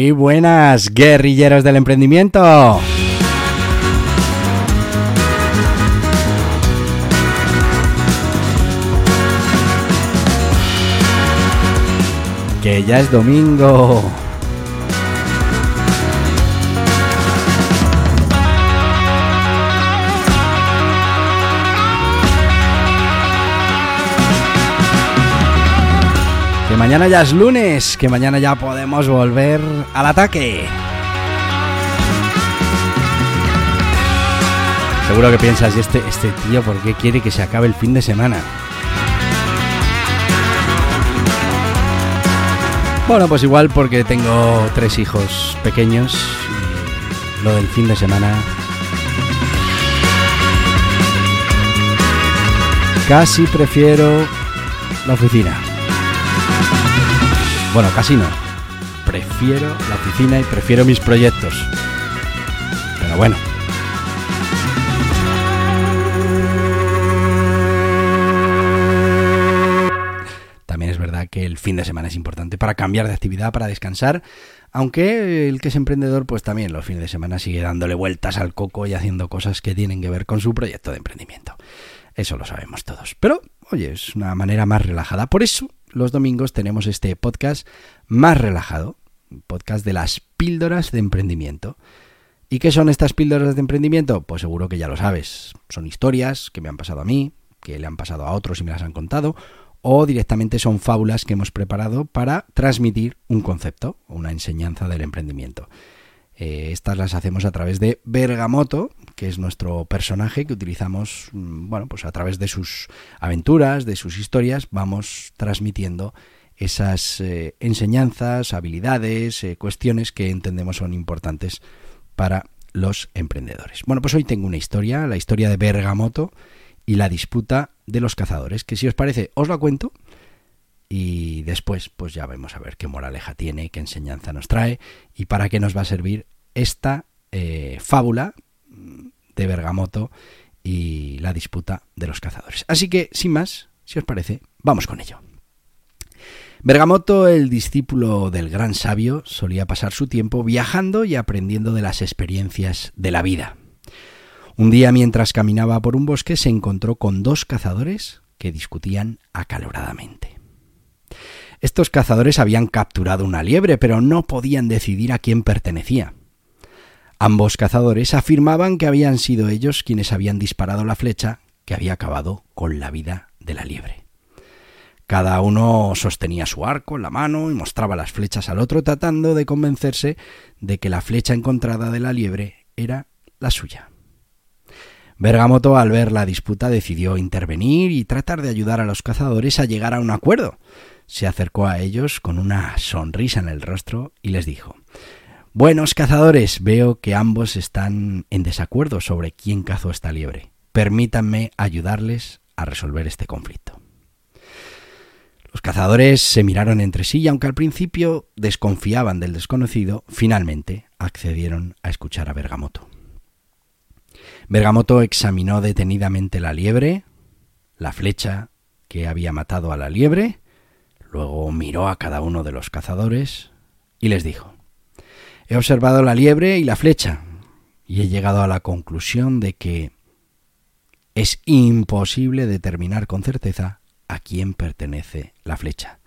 Muy buenas, guerrilleros del emprendimiento. Que ya es domingo. Mañana ya es lunes, que mañana ya podemos volver al ataque. Seguro que piensas, ¿y este, este tío por qué quiere que se acabe el fin de semana? Bueno, pues igual porque tengo tres hijos pequeños lo del fin de semana casi prefiero la oficina. Bueno, casi no. Prefiero la oficina y prefiero mis proyectos. Pero bueno. También es verdad que el fin de semana es importante para cambiar de actividad, para descansar, aunque el que es emprendedor pues también los fines de semana sigue dándole vueltas al coco y haciendo cosas que tienen que ver con su proyecto de emprendimiento. Eso lo sabemos todos. Pero, oye, es una manera más relajada. Por eso los domingos tenemos este podcast más relajado, un podcast de las píldoras de emprendimiento. ¿Y qué son estas píldoras de emprendimiento? Pues seguro que ya lo sabes. Son historias que me han pasado a mí, que le han pasado a otros y me las han contado, o directamente son fábulas que hemos preparado para transmitir un concepto, una enseñanza del emprendimiento. Eh, estas las hacemos a través de Bergamoto, que es nuestro personaje que utilizamos, mm, bueno, pues a través de sus aventuras, de sus historias, vamos transmitiendo esas eh, enseñanzas, habilidades, eh, cuestiones que entendemos son importantes para los emprendedores. Bueno, pues hoy tengo una historia, la historia de Bergamoto y la disputa de los cazadores, que si os parece os la cuento y después pues ya vemos a ver qué moraleja tiene, qué enseñanza nos trae y para qué nos va a servir esta eh, fábula de Bergamoto y la disputa de los cazadores. Así que, sin más, si os parece, vamos con ello. Bergamoto, el discípulo del gran sabio, solía pasar su tiempo viajando y aprendiendo de las experiencias de la vida. Un día, mientras caminaba por un bosque, se encontró con dos cazadores que discutían acaloradamente. Estos cazadores habían capturado una liebre, pero no podían decidir a quién pertenecía. Ambos cazadores afirmaban que habían sido ellos quienes habían disparado la flecha que había acabado con la vida de la liebre. Cada uno sostenía su arco en la mano y mostraba las flechas al otro tratando de convencerse de que la flecha encontrada de la liebre era la suya. Bergamoto, al ver la disputa, decidió intervenir y tratar de ayudar a los cazadores a llegar a un acuerdo. Se acercó a ellos con una sonrisa en el rostro y les dijo Buenos cazadores, veo que ambos están en desacuerdo sobre quién cazó esta liebre. Permítanme ayudarles a resolver este conflicto. Los cazadores se miraron entre sí y aunque al principio desconfiaban del desconocido, finalmente accedieron a escuchar a Bergamoto. Bergamoto examinó detenidamente la liebre, la flecha que había matado a la liebre, luego miró a cada uno de los cazadores y les dijo, He observado la liebre y la flecha y he llegado a la conclusión de que es imposible determinar con certeza a quién pertenece la flecha.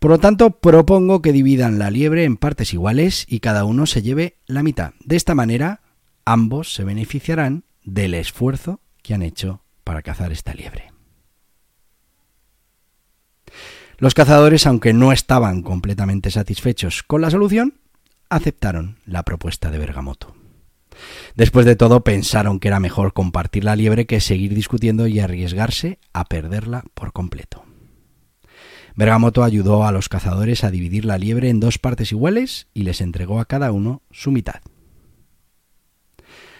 Por lo tanto, propongo que dividan la liebre en partes iguales y cada uno se lleve la mitad. De esta manera, ambos se beneficiarán del esfuerzo que han hecho para cazar esta liebre. Los cazadores, aunque no estaban completamente satisfechos con la solución, aceptaron la propuesta de Bergamoto. Después de todo, pensaron que era mejor compartir la liebre que seguir discutiendo y arriesgarse a perderla por completo. Bergamoto ayudó a los cazadores a dividir la liebre en dos partes iguales y les entregó a cada uno su mitad.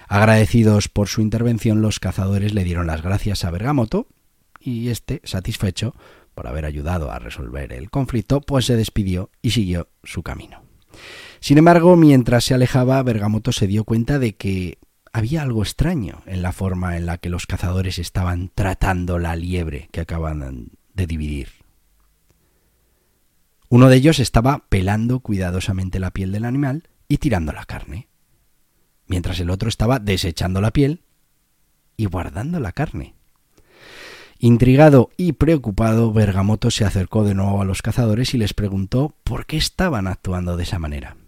Agradecidos por su intervención, los cazadores le dieron las gracias a Bergamoto y este, satisfecho por haber ayudado a resolver el conflicto, pues se despidió y siguió su camino. Sin embargo, mientras se alejaba, Bergamoto se dio cuenta de que había algo extraño en la forma en la que los cazadores estaban tratando la liebre que acaban de dividir. Uno de ellos estaba pelando cuidadosamente la piel del animal y tirando la carne, mientras el otro estaba desechando la piel y guardando la carne. Intrigado y preocupado, Bergamoto se acercó de nuevo a los cazadores y les preguntó por qué estaban actuando de esa manera.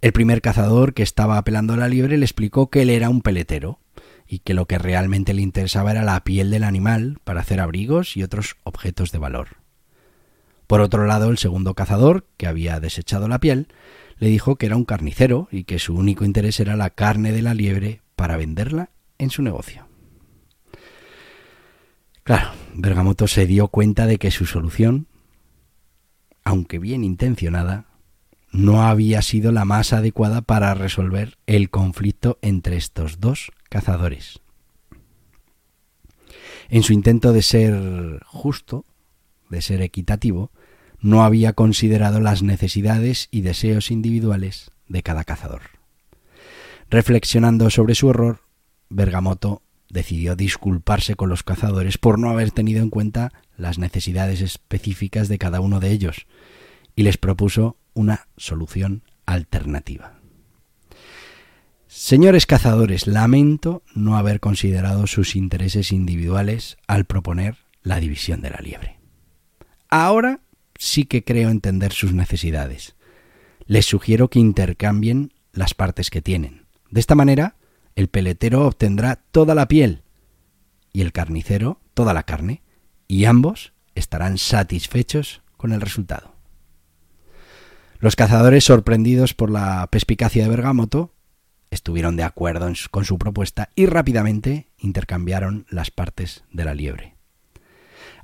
El primer cazador que estaba apelando a la liebre le explicó que él era un peletero y que lo que realmente le interesaba era la piel del animal para hacer abrigos y otros objetos de valor. Por otro lado, el segundo cazador, que había desechado la piel, le dijo que era un carnicero y que su único interés era la carne de la liebre para venderla en su negocio. Claro, Bergamoto se dio cuenta de que su solución, aunque bien intencionada, no había sido la más adecuada para resolver el conflicto entre estos dos cazadores. En su intento de ser justo, de ser equitativo, no había considerado las necesidades y deseos individuales de cada cazador. Reflexionando sobre su error, Bergamoto decidió disculparse con los cazadores por no haber tenido en cuenta las necesidades específicas de cada uno de ellos y les propuso una solución alternativa. Señores cazadores, lamento no haber considerado sus intereses individuales al proponer la división de la liebre. Ahora sí que creo entender sus necesidades. Les sugiero que intercambien las partes que tienen. De esta manera, el peletero obtendrá toda la piel y el carnicero toda la carne, y ambos estarán satisfechos con el resultado. Los cazadores, sorprendidos por la perspicacia de Bergamoto, estuvieron de acuerdo con su propuesta y rápidamente intercambiaron las partes de la liebre.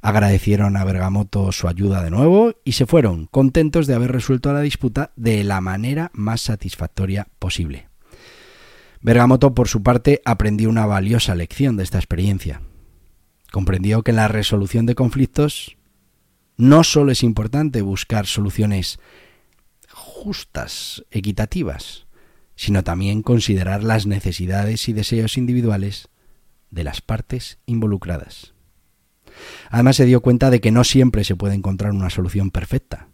Agradecieron a Bergamoto su ayuda de nuevo y se fueron, contentos de haber resuelto la disputa de la manera más satisfactoria posible. Bergamoto, por su parte, aprendió una valiosa lección de esta experiencia. Comprendió que en la resolución de conflictos no solo es importante buscar soluciones justas, equitativas, sino también considerar las necesidades y deseos individuales de las partes involucradas. Además se dio cuenta de que no siempre se puede encontrar una solución perfecta,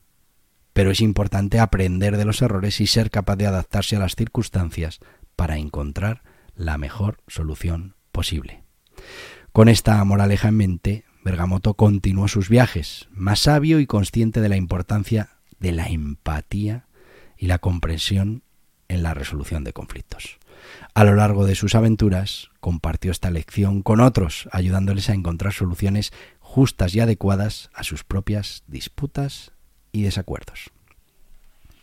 pero es importante aprender de los errores y ser capaz de adaptarse a las circunstancias para encontrar la mejor solución posible. Con esta moraleja en mente, Bergamoto continuó sus viajes, más sabio y consciente de la importancia de la empatía y la comprensión en la resolución de conflictos. A lo largo de sus aventuras compartió esta lección con otros, ayudándoles a encontrar soluciones justas y adecuadas a sus propias disputas y desacuerdos.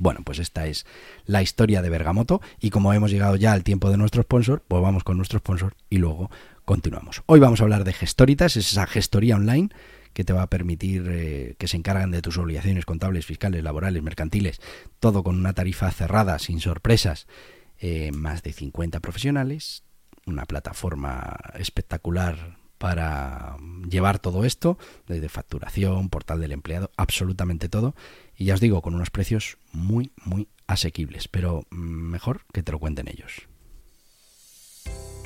Bueno, pues esta es la historia de Bergamoto y como hemos llegado ya al tiempo de nuestro sponsor, pues vamos con nuestro sponsor y luego continuamos. Hoy vamos a hablar de Gestoritas, es esa gestoría online que te va a permitir eh, que se encargan de tus obligaciones contables, fiscales, laborales, mercantiles, todo con una tarifa cerrada, sin sorpresas, eh, más de 50 profesionales, una plataforma espectacular para llevar todo esto, desde facturación, portal del empleado, absolutamente todo. Y ya os digo, con unos precios muy, muy asequibles, pero mm, mejor que te lo cuenten ellos.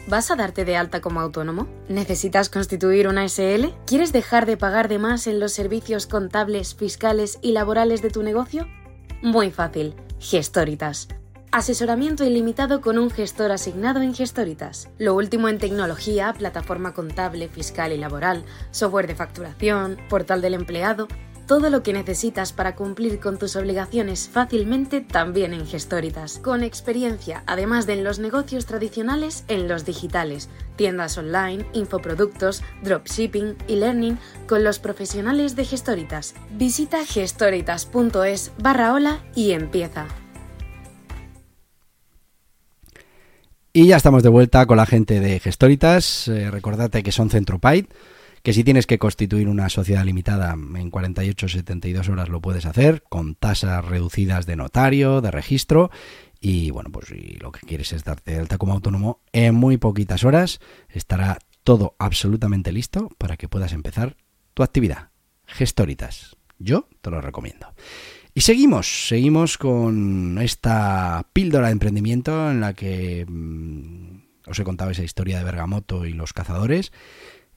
¿Vas a darte de alta como autónomo? ¿Necesitas constituir una SL? ¿Quieres dejar de pagar de más en los servicios contables, fiscales y laborales de tu negocio? Muy fácil. Gestoritas. Asesoramiento ilimitado con un gestor asignado en Gestoritas. Lo último en tecnología, plataforma contable, fiscal y laboral, software de facturación, portal del empleado todo lo que necesitas para cumplir con tus obligaciones fácilmente también en Gestoritas. Con experiencia, además de en los negocios tradicionales, en los digitales, tiendas online, infoproductos, dropshipping y learning con los profesionales de Gestoritas. Visita gestoritas.es barra hola y empieza. Y ya estamos de vuelta con la gente de Gestoritas. Eh, recordate que son Centropaid, que si tienes que constituir una sociedad limitada en 48 72 horas lo puedes hacer, con tasas reducidas de notario, de registro. Y bueno, pues si lo que quieres es darte de alta como autónomo, en muy poquitas horas estará todo absolutamente listo para que puedas empezar tu actividad. Gestoritas. Yo te lo recomiendo. Y seguimos, seguimos con esta píldora de emprendimiento en la que mm, os he contado esa historia de Bergamoto y los cazadores,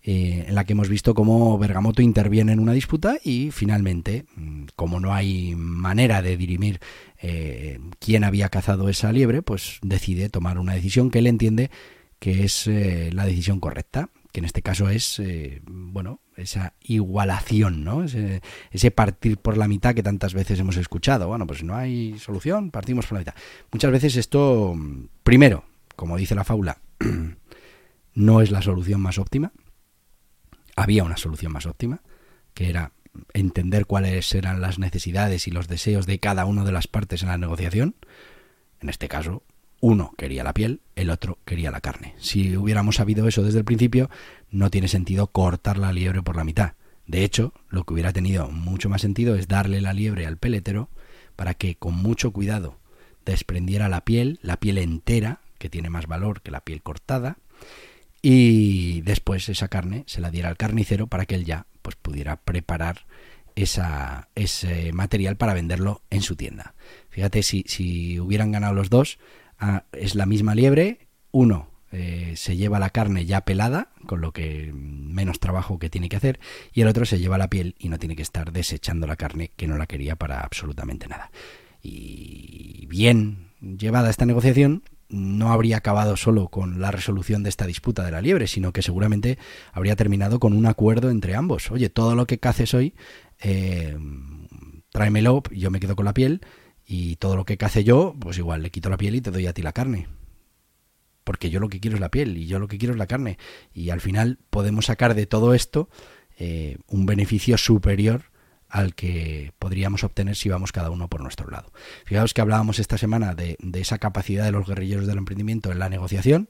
eh, en la que hemos visto cómo Bergamoto interviene en una disputa y finalmente, mm, como no hay manera de dirimir eh, quién había cazado esa liebre, pues decide tomar una decisión que él entiende que es eh, la decisión correcta, en este caso es, bueno, esa igualación, ¿no? Ese, partir por la mitad que tantas veces hemos escuchado. Bueno, pues no hay solución, partimos por la mitad. Muchas veces esto, primero, como dice la fábula, no es la solución más óptima. Había una solución más óptima, que era entender cuáles eran las necesidades y los deseos de cada una de las partes en la negociación. En este caso, uno quería la piel, el otro quería la carne. Si hubiéramos sabido eso desde el principio, no tiene sentido cortar la liebre por la mitad. De hecho, lo que hubiera tenido mucho más sentido es darle la liebre al peletero para que con mucho cuidado desprendiera la piel, la piel entera, que tiene más valor que la piel cortada, y después esa carne se la diera al carnicero para que él ya pues pudiera preparar esa, ese material para venderlo en su tienda. Fíjate, si, si hubieran ganado los dos, Ah, es la misma liebre, uno eh, se lleva la carne ya pelada, con lo que menos trabajo que tiene que hacer, y el otro se lleva la piel y no tiene que estar desechando la carne que no la quería para absolutamente nada. Y bien llevada esta negociación, no habría acabado solo con la resolución de esta disputa de la liebre, sino que seguramente habría terminado con un acuerdo entre ambos. Oye, todo lo que caces hoy, eh, tráemelo, yo me quedo con la piel, y todo lo que cace yo, pues igual le quito la piel y te doy a ti la carne. Porque yo lo que quiero es la piel y yo lo que quiero es la carne. Y al final podemos sacar de todo esto eh, un beneficio superior al que podríamos obtener si vamos cada uno por nuestro lado. Fijaos que hablábamos esta semana de, esa capacidad de los guerrilleros del emprendimiento en la negociación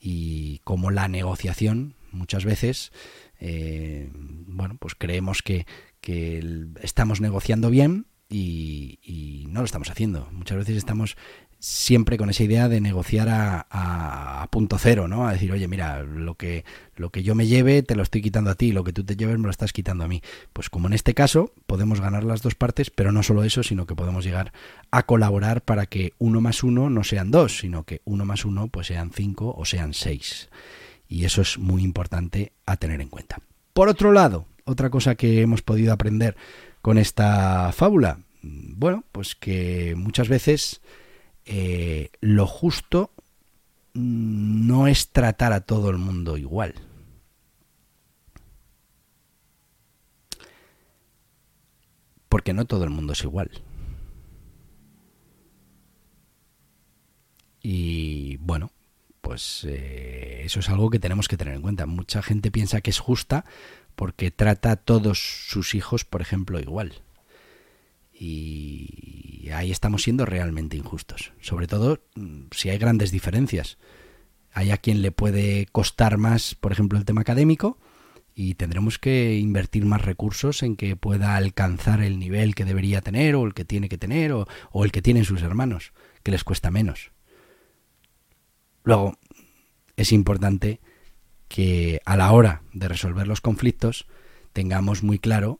y como la negociación muchas veces, eh, bueno, pues creemos que, que estamos negociando bien y, no lo estamos haciendo. Muchas veces estamos siempre con esa idea de negociar a, punto cero, ¿no? A decir, oye, mira, lo que, lo que yo me lleve te lo estoy quitando a ti, lo que tú te lleves me lo estás quitando a mí. Pues como en este caso, podemos ganar las dos partes, pero no solo eso, sino que podemos llegar a colaborar para que uno más uno no sean dos, sino que uno más uno pues sean cinco o sean seis. Y eso es muy importante a tener en cuenta. Por otro lado, otra cosa que hemos podido aprender con esta fábula? Bueno, pues que muchas veces eh, lo justo no es tratar a todo el mundo igual. Porque no todo el mundo es igual. Y bueno, pues eh, eso es algo que tenemos que tener en cuenta. Mucha gente piensa que es justa porque trata a todos sus hijos, por ejemplo, igual. Y ahí estamos siendo realmente injustos. Sobre todo mm, si hay grandes diferencias. Hay a quien le puede costar más, por ejemplo, el tema académico y tendremos que invertir más recursos en que pueda alcanzar el nivel que debería tener o el que tiene que tener o, o el que tienen sus hermanos, que les cuesta menos. Luego, es importante que a la hora de resolver los conflictos tengamos muy claro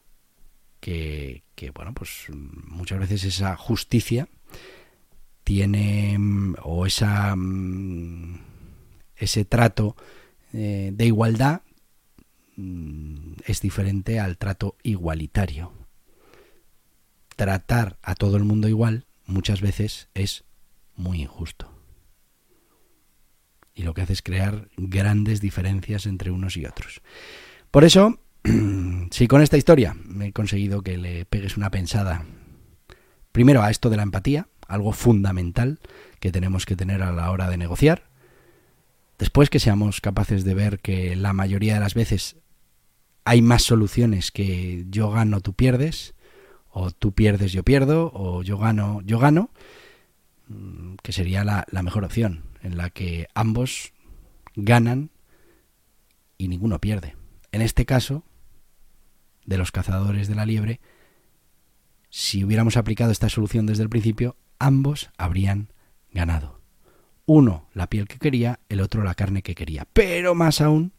que, bueno, pues muchas veces esa justicia tiene o esa mm, ese trato eh, de igualdad mm, es diferente al trato igualitario. Tratar a todo el mundo igual muchas veces es muy injusto y lo que hace es crear grandes diferencias entre unos y otros. Por eso, si con esta historia me he conseguido que le pegues una pensada, primero a esto de la empatía, algo fundamental que tenemos que tener a la hora de negociar, después que seamos capaces de ver que la mayoría de las veces hay más soluciones que yo gano, tú pierdes, o tú pierdes, yo pierdo, o yo gano, yo gano, que sería la, la mejor opción, en la que ambos ganan y ninguno pierde. En este caso, de los cazadores de la liebre, si hubiéramos aplicado esta solución desde el principio, ambos habrían ganado. Uno la piel que quería, el otro la carne que quería. Pero más aún,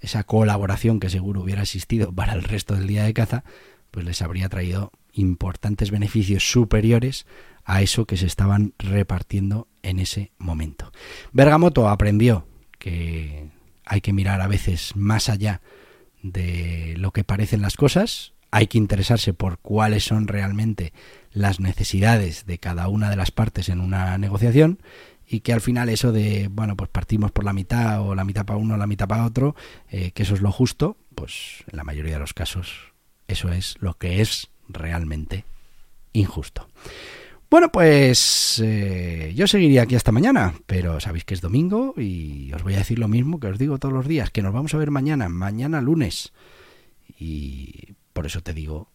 esa colaboración que seguro hubiera existido para el resto del día de caza, pues les habría traído importantes beneficios superiores a eso que se estaban repartiendo en ese momento. Bergamoto aprendió que hay que mirar a veces más allá de lo que parecen las cosas, hay que interesarse por cuáles son realmente las necesidades de cada una de las partes en una negociación y que al final eso de, bueno, pues partimos por la mitad o la mitad para uno, la mitad para otro, eh, que eso es lo justo, pues en la mayoría de los casos eso es lo que es realmente injusto. Bueno, pues eh, yo seguiría aquí hasta mañana, pero sabéis que es domingo y os voy a decir lo mismo que os digo todos los días, que nos vamos a ver mañana, mañana lunes. Y por eso te digo,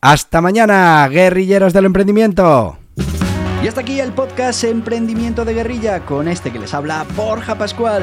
hasta mañana, guerrilleros del emprendimiento. Y hasta aquí el podcast Emprendimiento de Guerrilla con este que les habla Borja Pascual.